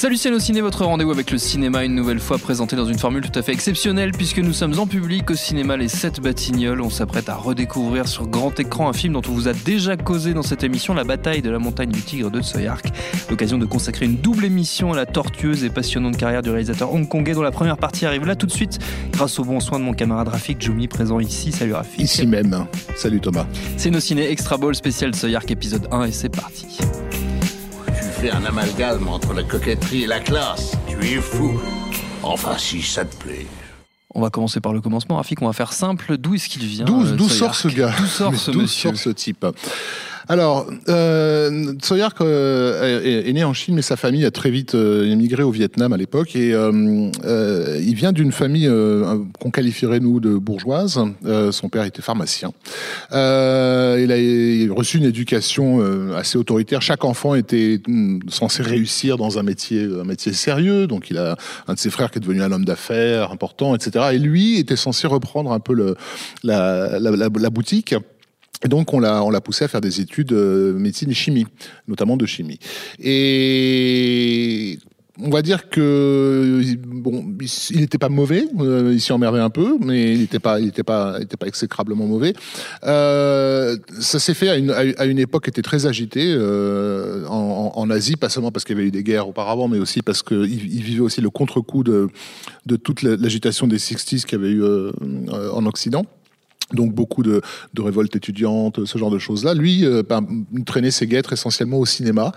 Salut c'est Ciné, votre rendez-vous avec le cinéma une nouvelle fois présenté dans une formule tout à fait exceptionnelle puisque nous sommes en public au cinéma Les 7 Batignolles. On s'apprête à redécouvrir sur grand écran un film dont on vous a déjà causé dans cette émission, La bataille de la montagne du tigre de Tsoyark. L'occasion de consacrer une double émission à la tortueuse et passionnante carrière du réalisateur hongkongais dont la première partie arrive là tout de suite grâce au bon soin de mon camarade Rafik Jumi présent ici. Salut Rafik. Ici même. Salut Thomas. C'est nos ciné Extra Ball spécial Tsoyark épisode 1 et c'est parti. Tu fais un amalgame entre la coquetterie et la classe. Tu es fou. Enfin, si ça te plaît. On va commencer par le commencement, Rafik. On va faire simple. D'où est-ce qu'il vient D'où euh, sort ce gars D'où sort Mais ce monsieur sort ce type alors, euh, euh, est, né en Chine, mais sa famille a très vite euh, émigré au Vietnam à l'époque. Et euh, il vient d'une famille qu'on qualifierait, nous, de bourgeoise. Son père était pharmacien. Il, a, reçu une éducation assez autoritaire. Chaque enfant était hum, censé réussir dans un métier, un métier sérieux. Donc, il a un de ses frères qui est devenu un homme d'affaires important, etc. Et lui était censé reprendre un peu le, la, la boutique. Et donc on l'a on l'a poussé à faire des études euh, médecine et chimie, notamment de chimie. Et on va dire que bon, il n'était pas mauvais, euh, il s'y emmerdait un peu, mais il n'était pas, il était pas, il était pas exécrablement mauvais. Euh, ça s'est fait à une, à une époque qui était très agitée euh, en, en, Asie, pas seulement parce qu'il y avait eu des guerres auparavant, mais aussi parce qu'il il vivait aussi le contre-coup de, de toute l'agitation des 60s qu'il y avait eu euh, en Occident donc beaucoup de, de révoltes étudiantes, ce genre de choses-là. Lui euh, ben, traînait ses guêtres essentiellement au cinéma.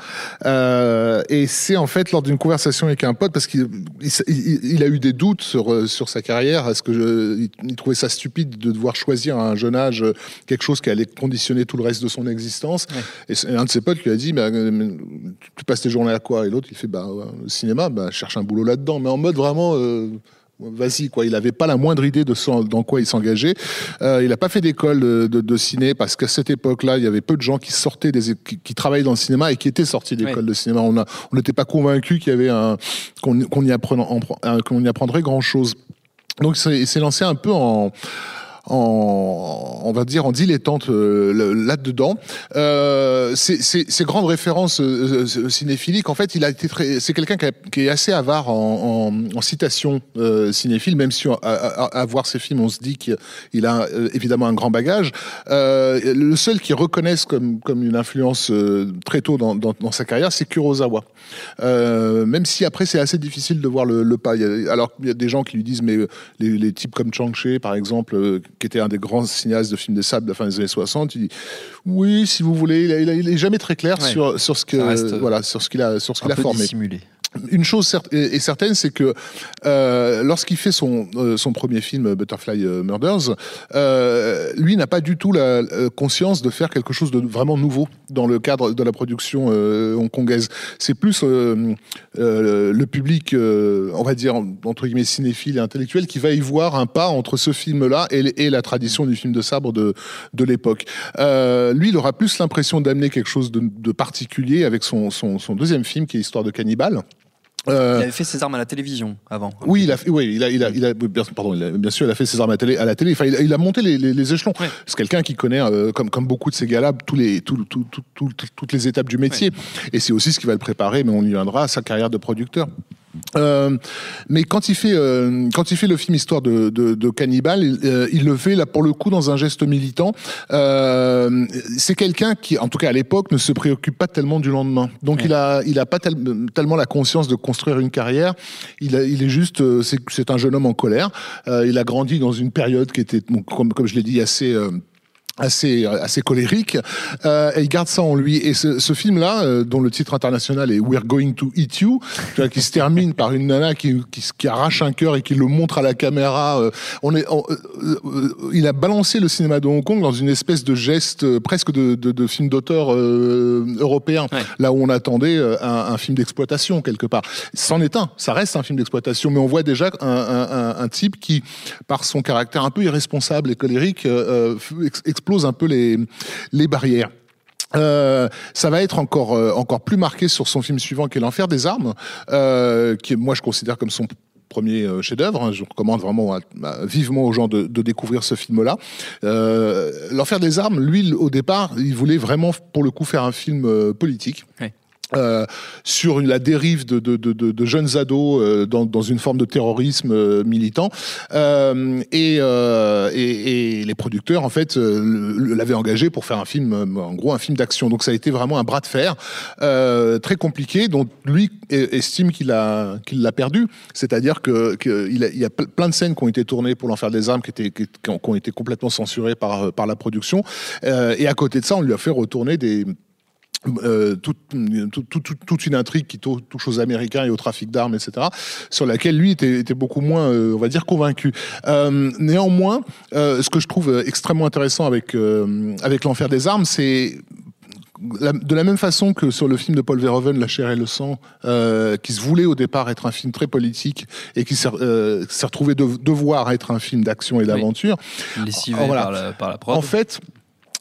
Euh, et c'est en fait lors d'une conversation avec un pote, parce qu'il il, il, a eu des doutes sur, sur sa carrière, est-ce que je, il, trouvait ça stupide de devoir choisir à un jeune âge quelque chose qui allait conditionner tout le reste de son existence? Ouais. Et un de ses potes lui a dit, bah, tu passes tes journées à quoi? Et l'autre, il fait, bah, le cinéma, bah, cherche un boulot là-dedans, mais en mode vraiment... Euh, vas-y quoi. Il n'avait pas la moindre idée de son, dans quoi il s'engageait. Euh, il n'a pas fait d'école de, de, de, ciné parce qu'à cette époque-là, il y avait peu de gens qui sortaient des, qui, qui travaillaient dans le cinéma et qui étaient sortis d'école ouais. de cinéma. On n'était pas convaincu qu'il y avait un qu'on qu y, qu'on y apprendrait grand chose. Donc il s'est lancé un peu en en, on va dire, en dilettante euh, là-dedans. Euh, ces grandes références euh, cinéphiliques, en fait, il a été très, c'est quelqu'un qui, est assez avare en, en, euh, cinéphiles, même si à, à, à, voir ses films, on se dit qu'il a euh, évidemment un grand bagage. Euh, le seul qui reconnaisse comme, comme une influence très tôt dans, dans, dans sa carrière, c'est Kurosawa. même si après, c'est assez difficile de voir le, le pas. Alors, il y a des gens qui lui disent, mais les, les types comme Chang-Chi, par exemple, qui était un des grands cinéastes de films de sable de la fin des années 60, il dit oui, si vous voulez, il, il est jamais très clair ouais. sur, sur ce que reste, voilà sur ce qu'il a sur ce qu'il a formé. Dissimulé. Une chose est certaine, c'est que euh, lorsqu'il fait son, euh, son premier film Butterfly Murders, euh, lui n'a pas du tout la conscience de faire quelque chose de vraiment nouveau dans le cadre de la production hongkongaise. C'est plus le public, on va dire entre guillemets cinéphile et intellectuel, qui va y voir un pas entre ce film-là et, la tradition du film de sabre de, l'époque. lui, il aura plus l'impression d'amener quelque chose de, particulier avec son deuxième film, qui est Histoire de cannibale. Euh, il avait fait ses armes à la télévision avant. Oui, il a, fait, oui, il a, il a, il a, bien, pardon, il bien sûr, il a fait ses armes à la télé. À la télé. Enfin, il, a, il a monté les, les, les échelons. Ouais. C'est quelqu'un qui connaît, euh, comme, comme beaucoup de ces gars-là, tous les, tout, tout, tout, toutes les étapes du métier. Ouais. Et c'est aussi ce qui va le préparer, mais on y viendra, à sa carrière de producteur. Euh, mais quand il fait euh, quand il fait le film Histoire de, de, de cannibale, il, euh, il, le fait là pour le coup dans un geste militant. Euh, c'est quelqu'un qui, en tout cas à l'époque, ne se préoccupe pas tellement du lendemain. Donc ouais. il a il a pas tel, tellement la conscience de construire une carrière. Il a, il est juste euh, c'est un jeune homme en colère. il a grandi dans une période qui était comme comme je l'ai dit assez assez assez colérique euh, et il garde ça en lui et ce, ce film là euh, dont le titre international est We're Going to Eat You tu vois, qui se termine par une nana qui, qui, qui arrache un cœur et qui le montre à la caméra euh, on est on- euh, il a balancé le cinéma de Hong Kong dans une espèce de geste euh, presque de, de, de film d'auteur euh, européen Ouais. là où on attendait un, un film d'exploitation quelque part c'en est un ça reste un film d'exploitation mais on voit déjà un, un, un, type qui par son caractère un peu irresponsable et colérique euh, explose un peu les, les barrières. Euh, ça va être encore euh, encore plus marqué sur son film suivant qui est l'enfer des armes euh, qui moi je considère comme son premier euh, chef-d'œuvre. hein. Je recommande vraiment vivement aux gens de, découvrir ce film-là. L'enfer des armes, lui, au départ, il voulait vraiment, pour le coup, faire un film politique. Ouais. Euh, sur la dérive de, de, de, de- jeunes ados euh, dans, dans une forme de terrorisme euh, militant. Euh, et, euh, et, et les producteurs en fait l'avaient engagé pour faire un film en gros un film d'action. Donc ça a été vraiment un bras de fer très compliqué dont lui estime qu'il a qu'il l'a perdu. C'est-à-dire que, que il, y a ple- plein de scènes qui ont été tournées pour l'enfer des armes qui étaient qui, qui ont, été complètement censurées par par la production. Et à côté de ça on lui a fait retourner des euh, toute, une intrigue qui tou- touche aux Américains et au trafic d'armes, etc., sur laquelle lui était, était beaucoup moins, euh, on va dire, convaincu. Euh, néanmoins, ce que je trouve extrêmement intéressant avec, avec l'enfer des armes, c'est la- de la même façon que sur le film de Paul Verhoeven, La chair et le sang, euh, qui se voulait au départ être un film très politique et qui s'est euh, retrouvé de, devoir être un film d'action et d'aventure, Lessivé Oh, voilà. par, la, par la prod. en fait,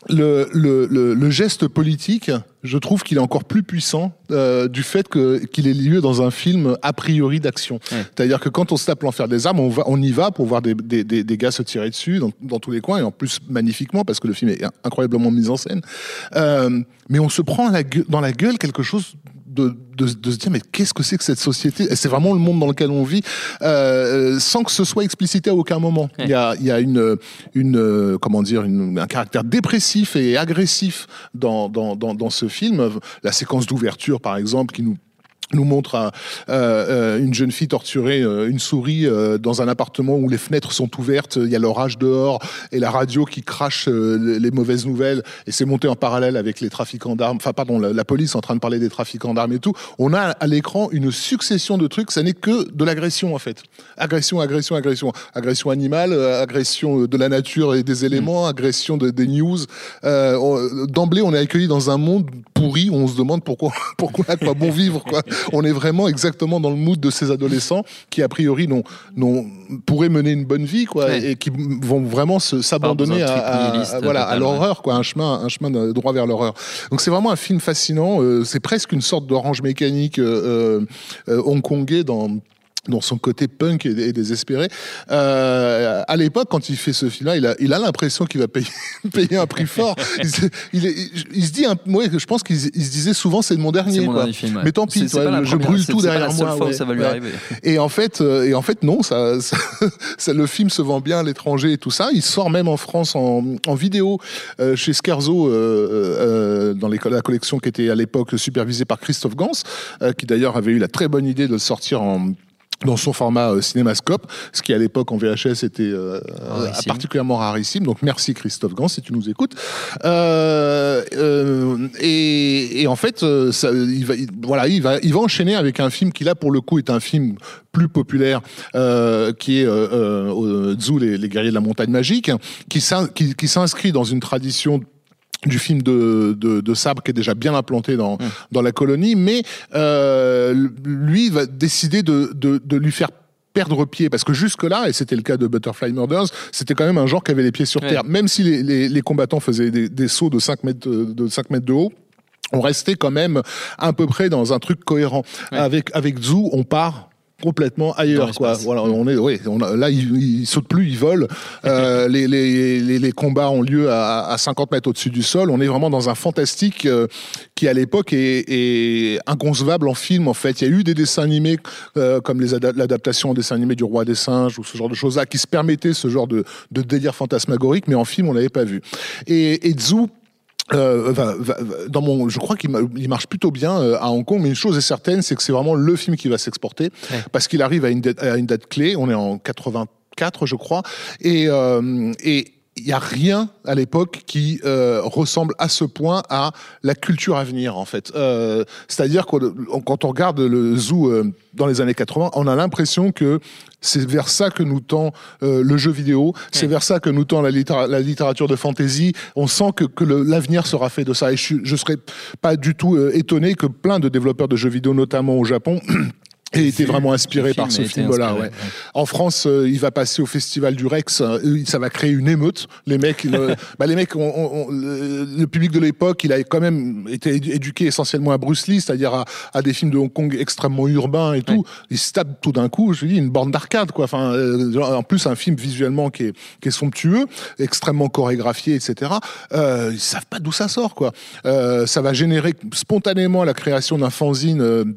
le, le, le, le geste politique, je trouve qu'il est encore plus puissant euh, du fait que qu'il ait lieu dans un film a priori d'action. Ouais. C'est-à-dire que quand on se tape l'enfer des armes, on, va, on y va pour voir des, des, des, des gars se tirer dessus dans, dans tous les coins et en plus magnifiquement parce que le film est incroyablement mis en scène. Euh, mais on se prend à la gueule- dans la gueule quelque chose de, de, de se dire mais qu'est-ce que c'est que cette société? C'est vraiment le monde dans lequel on vit, euh, sans que ce soit explicité à aucun moment. Il y a, il y a une, une euh, comment dire, une, un caractère dépressif et agressif dans, dans, dans, dans ce film. La séquence d'ouverture, par exemple, qui nous nous montre euh, euh, une jeune fille torturer euh, une souris euh, dans un appartement où les fenêtres sont ouvertes, il y a l'orage dehors et la radio qui crache euh, les- mauvaises nouvelles et c'est monté en parallèle avec les trafiquants d'armes, enfin pardon, la, la police en train de parler des trafiquants d'armes et tout. On a à l'écran une succession de trucs, ça n'est que de l'agression en fait. Agression, agression, agression. Agression animale, agression de la nature et des éléments, agression de, des news. D'emblée, on est accueilli dans un monde pourri où on se demande pourquoi, pourquoi à quoi bon vivre quoi. On est vraiment exactement dans le mood de ces adolescents qui a priori n'ont, n'ont, pourraient mener une bonne vie quoi Ouais. et qui vont vraiment se, s'abandonner à, voilà, à l'horreur quoi, un chemin, un chemin de- droit vers l'horreur. Donc c'est vraiment un film fascinant. euh, c'est presque une sorte d'orange mécanique euh, euh, hongkongais dans dans son côté punk et, désespéré. Euh, à l'époque, quand il fait ce film-là, il a, il a l'impression qu'il va payer, payer un prix fort. Il, se- il, est- il se dit, un, ouais, je pense qu'il se disait souvent, c'est mon dernier. Mon quoi. dernier film. ouais. Mais tant pis, toi, je première- brûle tout pas derrière la moi. fois où ouais. ça va lui arriver. Et en fait, euh, et en fait, non, ça, ça, ça- le film se vend bien à l'étranger et tout ça. Il sort même en France en, en vidéo euh, chez Scherzo euh, euh, dans les, la collection qui était à l'époque supervisée par Christophe Gans, euh, qui d'ailleurs avait eu la très bonne idée de le sortir en dans son format euh, cinémascope, ce qui à l'époque en VHS était euh, Rarissime. particulièrement rarissime. Donc merci Christophe Gans si tu nous écoutes. Euh, euh, et, et en fait, euh, ça, il va, il- voilà, il va, il va enchaîner avec un film qui là pour le coup est un film plus populaire, euh, qui est euh, euh, Zhu, les, les guerriers de la montagne magique, qui s'in- qui- qui s'inscrit dans une tradition du film de, de, de Sabre qui est déjà bien implanté dans, dans la colonie, mais euh, lui va décider de, de, de lui faire perdre pied parce que jusque là et c'était le cas de Butterfly Murders c'était quand même un genre qui avait les pieds sur Ouais. terre même si les, les, les combattants faisaient des, des sauts de 5 mètres de 5 mètres de haut on restait quand même à peu près dans un truc cohérent Ouais. avec avec Zou on part complètement ailleurs quoi. voilà on est oui on a- là il, il saute plus il vole Euh, les, les, les, les combats ont lieu à, à 50 mètres au-dessus du sol. On est vraiment dans un fantastique euh, qui à l'époque est, est inconcevable en film en fait. Il y a eu des dessins animés euh, comme l'adaptation en dessin animé du roi des singes ou ce genre de choses là qui se permettaient ce genre de, de délire fantasmagorique mais en film on l'avait pas vu. Et, et Zhu euh, va- va- dans mon, je crois qu'il ma- il marche plutôt bien euh, à Hong Kong, mais une chose est certaine, c'est que c'est vraiment le film qui va s'exporter Ouais. parce qu'il arrive à une, date, à une date clé. On est en 84, je crois, et, euh, et il n'y a rien à l'époque qui euh, ressemble à ce point à la culture à venir en fait. Euh, C'est-à-dire que quand on regarde le zoo euh, dans les années 80, on a l'impression que c'est vers ça que nous tend euh, le jeu vidéo, c'est vers ça que nous tend la, littéra- la littérature de fantasy. On sent que, que l'avenir sera fait de ça. Et je, je serais pas du tout euh, étonné que plein de développeurs de jeux vidéo, notamment au Japon, aient été vraiment inspirés le film par ce film-là. inspiré, ouais. ouais. En France, euh, il va passer au festival du Rex. euh, ça va créer une émeute. Les mecs, ils, euh, bah, les mecs, on- on- on- le, le public de l'époque, il a quand même été édu- éduqué essentiellement à Bruce Lee, c'est-à-dire à, à des films de Hong Kong extrêmement urbains et tout. Ils se tapent tout d'un coup. Je dis une borne d'arcade, quoi. Enfin, euh, en plus un film visuellement qui est, qui est somptueux, extrêmement chorégraphié, etc. Ils savent pas d'où ça sort, quoi. Ça va générer spontanément la création d'un fanzine.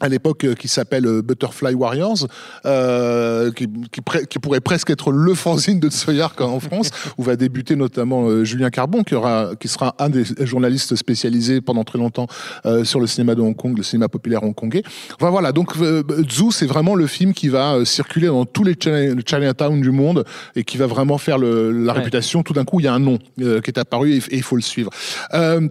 À l'époque euh, qui s'appelle euh, Butterfly Warriors, euh, qui, qui, qui pourrait presque être le fanzine de Tsoyark en France, où va débuter notamment euh, Julien Carbon, qui, aura, qui sera un des journalistes spécialisés pendant très longtemps euh, sur le cinéma de Hong Kong, le cinéma populaire hongkongais. Enfin voilà, donc euh, Zoo, c'est vraiment le film qui va circuler dans tous les China- Chinatown du monde et qui va vraiment faire le, la Ouais. réputation. Tout d'un coup, il y a un nom euh, qui est apparu et et il faut le suivre. Euh,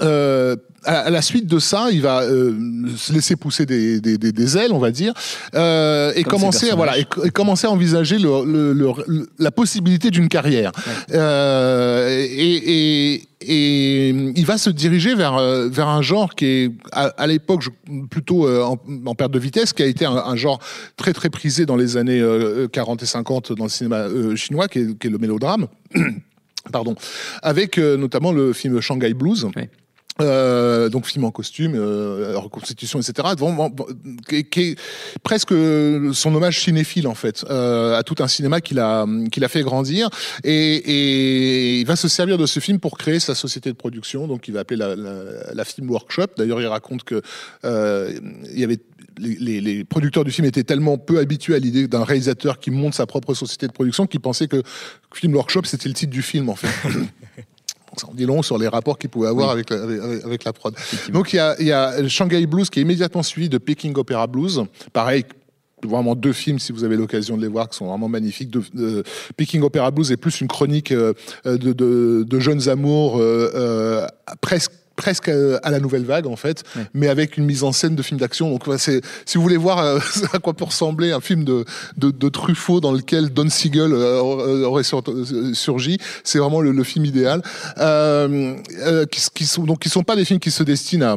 euh, à la suite de ça, il va euh, se laisser pousser des, des, des, des ailes, on va dire, euh, et Comme commencer, voilà, et, et commencer à envisager le, le- le- le- la possibilité d'une carrière. Euh, et, et, il va se diriger vers vers un genre qui est à, à l'époque plutôt en, en perte de vitesse, qui a été un, un genre très très prisé dans les années euh, 40 et 50 dans le cinéma chinois, qui est, qui est le mélodrame. Pardon, avec notamment le film Shanghai Blues. Oui. Euh, donc film en costume, euh, reconstitution, etc. Qui, est- presque son hommage cinéphile en fait euh, à tout un cinéma qu'il a qu'il a fait grandir et, et il va se servir de ce film pour créer sa société de production. Donc il va appeler la, la, la Film Workshop. D'ailleurs, il raconte que euh, il y avait les, les- les producteurs du film étaient tellement peu habitués à l'idée d'un réalisateur qui monte sa propre société de production qu'ils pensaient que Film Workshop c'était le titre du film en fait. Donc, ça en dit long sur les rapports qu'il pouvait avoir avec, la, avec, avec la prod. Donc il y a, il y a Shanghai Blues qui est immédiatement suivi de Peking Opera Blues. Pareil, vraiment deux films si vous avez l'occasion de les voir qui sont vraiment magnifiques. De, de- Peking Opera Blues est plus une chronique euh, de, de, jeunes amours euh, euh, presque presque euh, à la nouvelle vague en fait, mais avec une mise en scène de film d'action. Donc c'est si vous voulez voir euh, à quoi peut ressembler un film de, de, de Truffaut dans lequel Don Siegel euh, aurait sur- surgi, c'est vraiment le, le film idéal. Euh, qui, qui sont donc qui sont pas des films qui se destinent à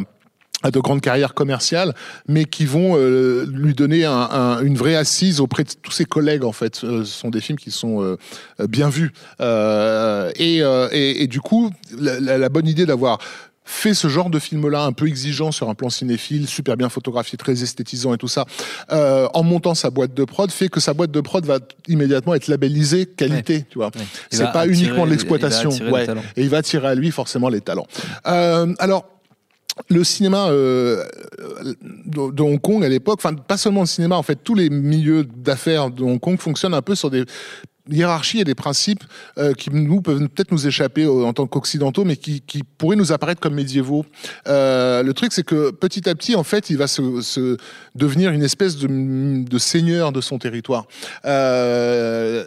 à de grandes carrières commerciales, mais qui vont euh, lui donner un- un- une vraie assise auprès de tous ses collègues. En fait, Euh, ce sont des films qui sont euh, bien vus. Et, et, et du coup, la bonne idée d'avoir fait ce genre de film-là un peu exigeant sur un plan cinéphile, super bien photographié, très esthétisant et tout ça, euh, en montant sa boîte de prod, fait que sa boîte de prod va imméditement être labellisée qualité, tu vois. C'est pas attirer- uniquement de l'exploitation, ouais. Et il va attirer à lui forcément les talents. Euh, alors. Le cinéma euh, de, de Hong Kong à l'époque, enfin pas seulement le cinéma, en fait tous les milieux d'affaires de Hong Kong fonctionnent un peu sur des hiérarchies et des principes euh, qui nous peuvent peut-être nous échapper euh, en tant qu'occidentaux, mais qui, qui pourraient nous apparaître comme médiévaux. Euh, le truc, c'est que petit à petit, en fait, il va se, se devenir une espèce de, de seigneur de son territoire.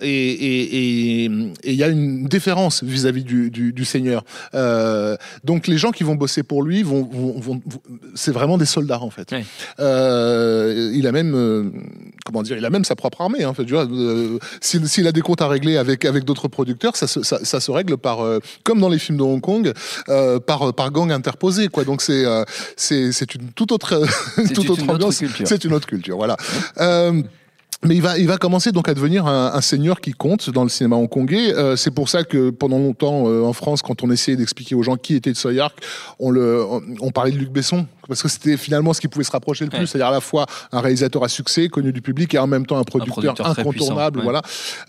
Et il y a une différence vis-à-vis du, du, du seigneur. Donc les gens qui vont bosser pour lui vont, vont, vont- vont- c'est vraiment des soldats en fait. Ouais. Il a même, comment dire, il a même sa propre armée. Hein, tu vois, euh, s'il, s'il a des comptes à régler avec avec d'autres producteurs, ça se, ça, ça se règle par, euh, comme dans les films de Hong Kong, euh, par par gang interposé. Quoi. Donc c'est euh, c'est c'est une toute autre toute une autre autre ambiance. culture. C'est une autre culture. Voilà. Mais il va, il va commencer donc à devenir un, un seigneur qui compte dans le cinéma hongkongais. Euh, c'est pour ça que pendant longtemps euh, en France, quand on essayait d'expliquer aux gens qui était Tsui Hark, on, le, on, on parlait de Luc Besson parce que c'était finalement ce qui pouvait se rapprocher le plus, Ouais. c'est-à-dire à la fois un réalisateur à succès, connu du public, et en même temps un producteur, incontournable. puissant, ouais. Voilà.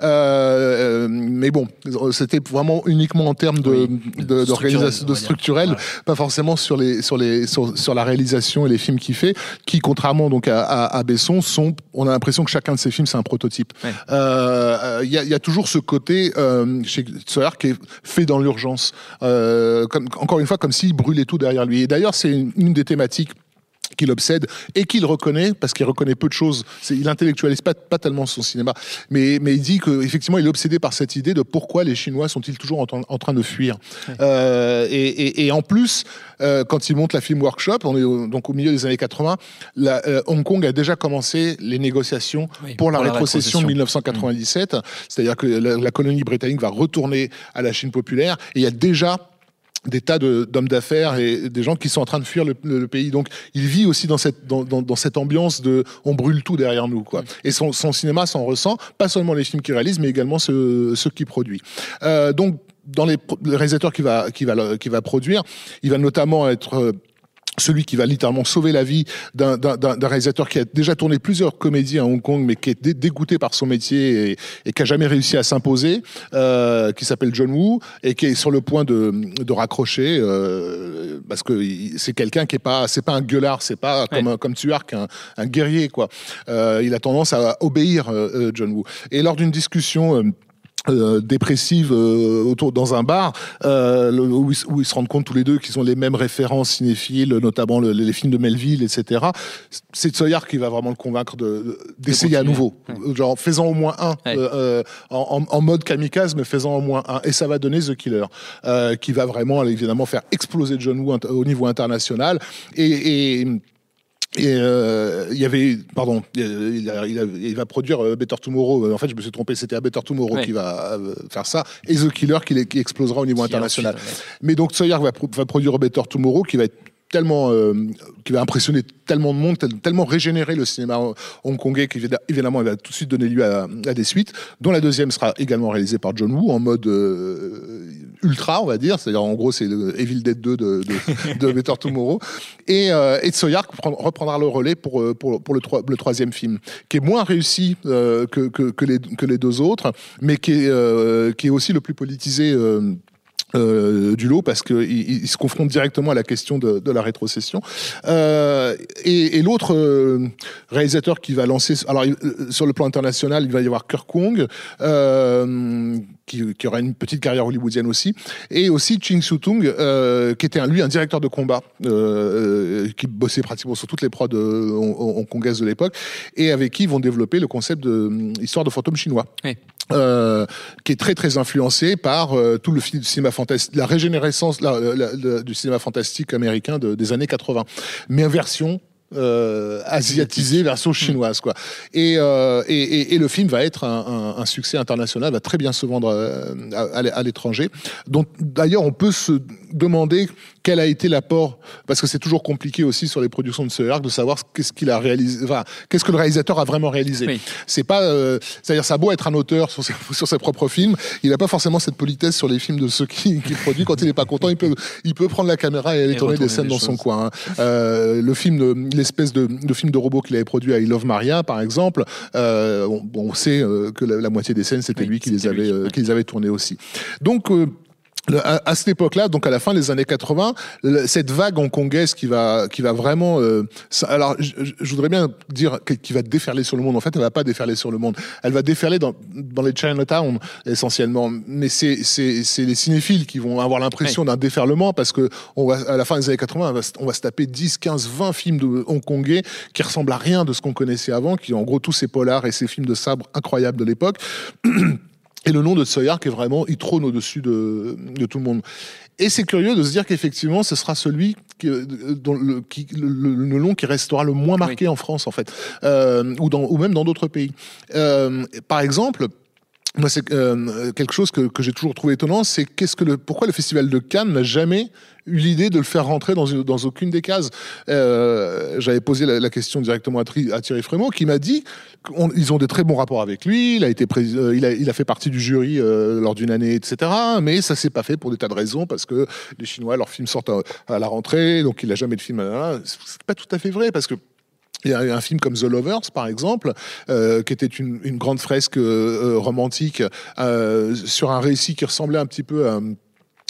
Euh, euh, mais bon, c'était vraiment uniquement en termes de, Oui, de, de structurel, de structurel, pas forcément sur les sur les sur, sur la réalisation et les films qu'il fait, qui contrairement donc à, à, à Besson sont, on a l'impression que chacun de ses films c'est un prototype. Ouais. Euh, Il y, a, il y a toujours ce côté euh, chez Sawyer qui est fait dans l'urgence, euh, comme, encore une fois comme s'il brûlait tout derrière lui. Et d'ailleurs c'est une, une des thématiques qui l'obsède et qu'il reconnaît parce qu'il reconnaît peu de choses. Il intellectualise pas, pas tellement son cinéma, mais, mais il dit qu'effectivement il est obsédé par cette idée de pourquoi les Chinois sont-ils toujours en, train- en train de fuir. Euh, et, et- et en plus, euh, quand il monte la Film Workshop, on est au- donc au milieu des années 80, la- euh, Hong Kong a déjà commencé les négociations Oui, pour la pour la rétrocession de rétrocession. 1997, c'est-à-dire que la, la colonie britannique va retourner à la Chine populaire et il y a déjà des tas d'hommes d'affaires et des gens qui sont en train de fuir le, pays. Donc, il vit aussi dans cette, dans, dans- cette ambiance de on brûle tout derrière nous. Quoi. Et son, cinéma s'en ressent, pas seulement les films qu'il réalise, mais également ceux, ceux qu'il produit. Euh, donc, dans les, pro- le réalisateur qui va, qui, va, qui va produire, il va notamment être... euh, celui qui va littéralement sauver la vie d'un- réalisateur qui a déjà tourné plusieurs comédies à Hong Kong, mais qui est dé- dégoûté par son métier et, et qui a jamais réussi à s'imposer, euh, qui s'appelle John Woo et qui est sur le point de, de raccrocher euh, parce que c'est quelqu'un qui est pas, c'est pas un gueulard, c'est pas comme comme Tuark, un, un guerrier quoi. Euh, il a tendance à obéir euh, euh, John Woo. Et lors d'une discussion. Euh, dépressive euh, autour dans un bar euh, le- où, ils, où ils se rendent compte tous les deux qu'ils ont les mêmes références cinéphiles notamment le- les films de Melville etc c'est Tsoyar qui va vraiment le convaincre de- de- d'essayer à nouveau. genre faisant au moins un Ouais. euh, euh, en, mode kamikaze mais faisant au moins un. Et ça va donner The Killer euh, qui va vraiment évidemment faire exploser John Woo au niveau international. Et, et et euh, il y avait, pardon, il, a- il a- il va produire euh, Better Tomorrow. Euh, En fait, je me suis trompé, c'était à Better Tomorrow Ouais. qui va euh, faire ça, et The Killer qui, qui explosera au niveau international. Mais donc Sawyer va produire Better Tomorrow qui va être tellement euh, qui va impressionner tellement de monde tel- tellement régénérer le cinéma hongkongais qu'évidemment il va tout de suite donner lieu à, à des suites dont la deuxième sera également réalisée par John Woo en mode euh, ultra on va dire. C'est-à-dire en gros c'est Evil Dead 2 de, de, de Better Tomorrow. Et, euh, et Tsoyark prend- reprendra le relais pour, euh, pour, pour le, troi- le troisième film qui est moins réussi euh, que, que, que les, que les deux autres mais qui est, euh, qui est aussi le plus politisé euh, du lot parce qu'il il, il se confronte directement à la question de, de la rétrocession. Euh, et et l'autre euh, réalisateur qui va lancer, alors euh, sur le plan international, il va y avoir Kirk Kong, euh, qui, qui aura une petite carrière hollywoodienne aussi, et aussi Ching Soo-tung, euh, qui était lui un directeur de combat, qui bossait pratiquement sur toutes les prods hong- hong- hongkongaises de l'époque, et avec qui ils vont développer le concept de histoire de fantôme chinois Oui. Euh, qui est très très influencé par euh, tout le film- cinéma fantastique, la régénérescence la- la- la- du cinéma fantastique américain de- des années 80, mais en version euh, asiatisée, version chinoise quoi. Et, euh, et, et- et le film va être un, un- un succès international, va très bien se vendre euh, à, à- à l'étranger. Donc d'ailleurs on peut se demander quel a été l'apport, parce que c'est toujours compliqué aussi sur les productions de ce arc de savoir qu'est-ce qu'il a réalisé, enfin qu'est-ce que le réalisateur a vraiment réalisé. Oui. C'est pas, euh, c'est-à-dire ça a beau être un auteur sur ses, sur ses propres films, il n'a pas forcément cette politesse sur les films de ceux qui, qui produit. Quand il n'est pas content, il peut, il peut prendre la caméra et aller Et tourner des scènes des dans son coin. hein. Euh, le film, de- l'espèce de, de film de robot qu'il avait produit à I Love Maria, par exemple, euh, on, on sait euh, que la, la moitié des scènes c'était Oui, lui qui les avait, euh, qui les avait tournées aussi. Donc euh, à, cette époque-là, donc à la fin des années 80, le- cette vague hongkongaise qui va, qui va vraiment. euh, alors, je, voudrais bien dire qui va déferler sur le monde. En fait, elle va pas déferler sur le monde. Elle va déferler dans, dans les Chinatown essentiellement. Mais c'est, c'est, c'est les cinéphiles qui vont avoir l'impression d'un déferlement parce que on va, à la fin des années 80, on va, se- on va se taper 10, 15, 20 films de hongkongais qui ressemblent à rien de ce qu'on connaissait avant, qui en gros tous ces polars et ces films de sabre incroyables de l'époque. Et le nom de Tsoyark est vraiment, il trône au-dessus de, de tout le monde. Et c'est curieux de se dire qu'effectivement, ce sera celui qui, dont le, qui, le, le- nom qui restera le moins marqué en France, en fait, euh, ou, dans, ou même dans d'autres pays. Euh, par exemple, moi, c'est euh, quelque chose que, que j'ai toujours trouvé étonnant, c'est qu'est-ce que le, pourquoi le festival de Cannes n'a jamais eu l'idée de le faire rentrer dans, dans aucune des cases. Euh, J'avais posé la, question directement à, Thierry Frémaux, qui m'a dit qu'ils ont des très bons rapports avec lui. Il a été, euh, il a, il a fait partie du jury lors d'une année, etc. Mais ça s'est pas fait pour des tas de raisons, parce que les Chinois, leurs films sortent à, la rentrée, donc il a jamais de film. C'est pas tout à fait vrai, parce que il y a un film comme The Lovers, par exemple, euh, qui était une, une grande fresque euh, euh, romantique euh, sur un récit qui ressemblait un petit peu à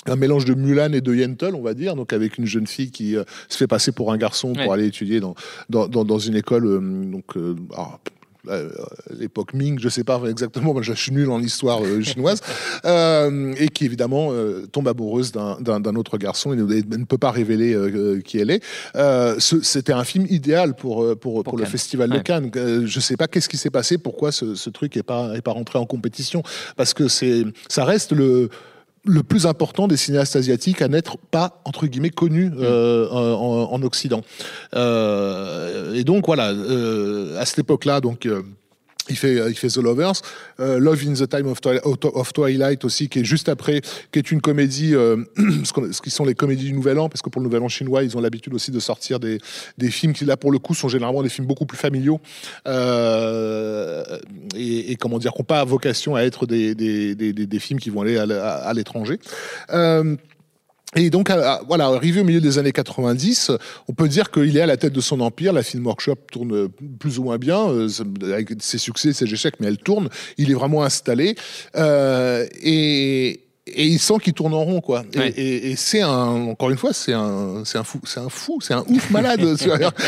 un mélange de Mulan et de Yentl, on va dire, donc avec une jeune fille qui euh, se fait passer pour un garçon pour Ouais. aller étudier dans, dans, dans, dans une école. euh, donc, euh, alors, euh, l'époque Ming, je sais pas exactement, je suis nul en histoire euh, chinoise, euh, et qui évidemment euh, tombe amoureuse d'un- autre garçon et ne, ne peut pas révéler euh, qui elle est. Euh, C'était un film idéal pour, euh, pour, pour, le Cannes. festival de. Cannes. Euh, je sais pas qu'est-ce qui s'est passé, pourquoi ce, truc est pas, est pas rentré en compétition, parce que ça reste le le plus important des cinéastes asiatiques à n'être pas entre guillemets connu euh, en, en Occident. Euh, et donc voilà, euh, à cette époque-là, donc. Euh, il fait, il fait The Lovers, Euh, Love in the Time of, Twi- of Twilight aussi, qui est juste après, qui est une comédie, euh, ce, qu'on- ce qui sont les comédies du Nouvel An, parce que pour le Nouvel An chinois, ils ont l'habitude aussi de sortir des, des films qui, là, pour le coup, sont généralement des films beaucoup plus familiaux euh, et, et comment dire, qui n'ont pas vocation à être des, des, des, films qui vont aller à l'étranger. Et donc, voilà, arrivé au milieu des années 90, on peut dire qu'il est à la tête de son empire. La Film Workshop tourne plus ou moins bien, euh, avec ses succès, ses échecs, mais elle tourne. Il est vraiment installé. Euh, et, et il sent qu'il tourne en rond, quoi. Et, Ouais. et- et c'est un, encore une fois, c'est un, c'est un fou, c'est un fou, c'est un ouf malade.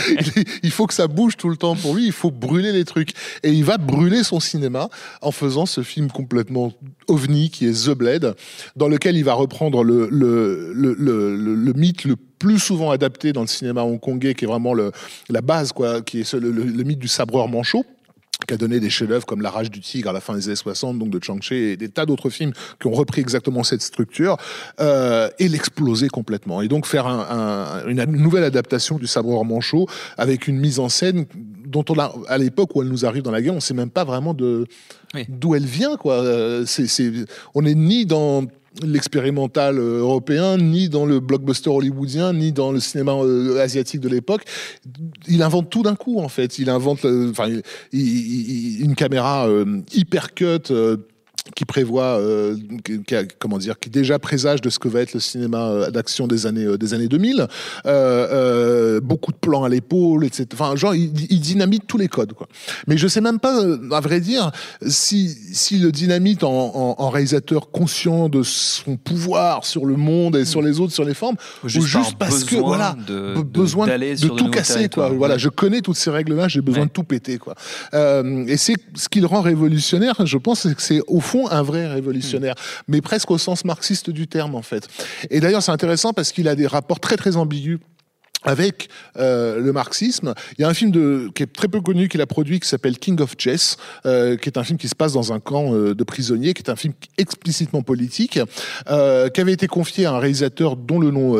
Il, il faut que ça bouge tout le temps pour lui. Il faut brûler les trucs. Et il va brûler son cinéma en faisant ce film complètement ovni qui est The Blade, dans lequel il va reprendre le, le, le, le, le- mythe le plus souvent adapté dans le cinéma hongkongais, qui est vraiment le, la base, quoi, qui est le mythe du sabreur manchot qui a donné des chefs-d'œuvre comme La Rage du Tigre à la fin des années 60, donc de Chang-Chi, et des tas d'autres films qui ont repris exactement cette structure, euh, et l'exploser complètement. Et donc faire un- un- une nouvelle adaptation du Sabreur Manchot avec une mise en scène dont on a, à l'époque où elle nous arrive dans la guerre, on sait même pas vraiment de Oui. d'où elle vient, quoi. Euh, c'est, on est ni dans l'expérimental euh, européen, ni dans le blockbuster hollywoodien, ni dans le cinéma euh, asiatique de l'époque. Il invente tout d'un coup, en fait. Il invente, euh, une caméra hyper cut. Qui prévoit, euh, qui, qui a- comment dire, qui déjà présage de ce que va être le cinéma euh, d'action des années euh, des années 2000. Euh, euh, beaucoup de plans à l'épaule, etc. Enfin, genre, il, il dynamite tous les codes, quoi. Mais je sais même pas, à vrai dire, si si le dynamite en, en- en réalisateur conscient de son pouvoir sur le monde et sur les autres, sur les formes, Ou ou juste juste, par parce que voilà, de- be- de- besoin de, tout casser, quoi. Voilà, je connais toutes ces règles-là, j'ai besoin Ouais. de tout péter, quoi. Et c'est ce qui le rend révolutionnaire, je pense, c'est que c'est au fond un vrai révolutionnaire, mais presque au sens marxiste du terme, en fait. Et d'ailleurs, c'est intéressant parce qu'il a des rapports très très ambigus avec euh, le marxisme. Il y a un film de, qui est très peu connu qu'il a produit qui s'appelle King of Chess, euh, qui est un film qui se passe dans un camp euh, de prisonniers, qui est un film explicitement politique, qui avait été confié à un réalisateur dont le nom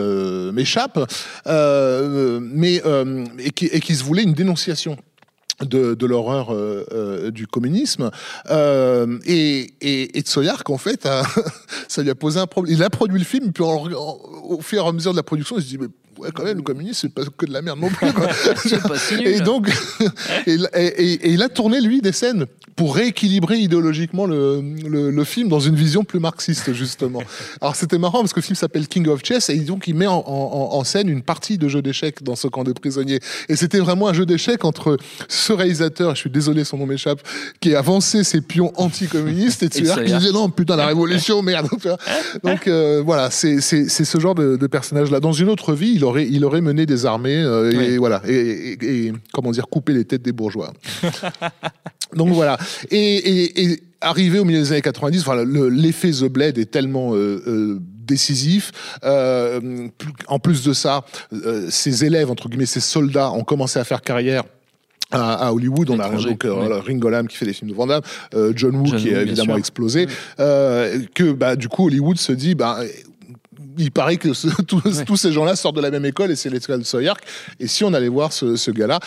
m'échappe, mais et, qui, et qui se voulait une dénonciation de, de l'horreur euh, euh, du communisme. Euh, et, et, et Tsoyark, en fait, ça lui a posé un problème. Il a produit le film, puis en- au fur et à mesure de la production, il se dit, mais ouais, quand même, le communisme, c'est pas que de la merde non plus. quoi. Pas si nul. et donc, et, et- et- il a tourné, lui, des scènes pour rééquilibrer idéologiquement le, le, le film dans une vision plus marxiste, justement. Alors, c'était marrant parce que le film s'appelle King of Chess et donc il met en, en- en scène une partie de jeu d'échecs dans ce camp de prisonniers. Et c'était vraiment un jeu d'échecs entre ce réalisateur, je suis désolé, son nom m'échappe, qui avançait ses pions anticommunistes et Tsuyer qui disait non, putain, la révolution, merde. Donc, euh, voilà, c'est ce genre de, de personnage-là. Dans une autre vie, il aurait, il aurait mené des armées euh, et Oui. voilà, et, et- et, comment dire, couper les têtes des bourgeois. Donc voilà. Et, arrivé au milieu des années 90, voilà, le- l'effet The Blade est tellement euh, euh, décisif. Euh, en plus de ça, ses élèves, entre guillemets, ses soldats ont commencé à faire carrière. À, Hollywood, on a donc euh, ouais. voilà, Ringo Lam qui fait les films de Van Damme, euh, John Woo John qui bien évidemment explosé, euh, que bah, du coup Hollywood se dit bah, il paraît que ce- tous, tous ces gens-là sortent de la même école et c'est l'école de Soyark. Et si on allait voir ce, ce gars-là,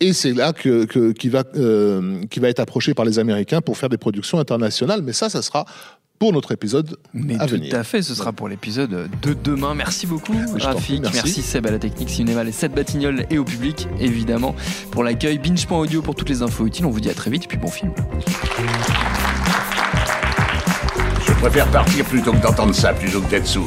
et c'est là que, que- qui va euh, qui va être approché par les Américains pour faire des productions internationales. Mais ça, ça sera pour notre épisode Mais à tout venir. à fait, ce sera pour l'épisode de demain. Merci beaucoup, je Rafik. merci. Merci. Seb à la technique cinéma, les 7 Batignolles et au public, évidemment, pour l'accueil. Binge.audio pour toutes les infos utiles. On vous dit à très vite et puis bon film. Je préfère partir plutôt que d'entendre ça, plutôt que d'être sourd.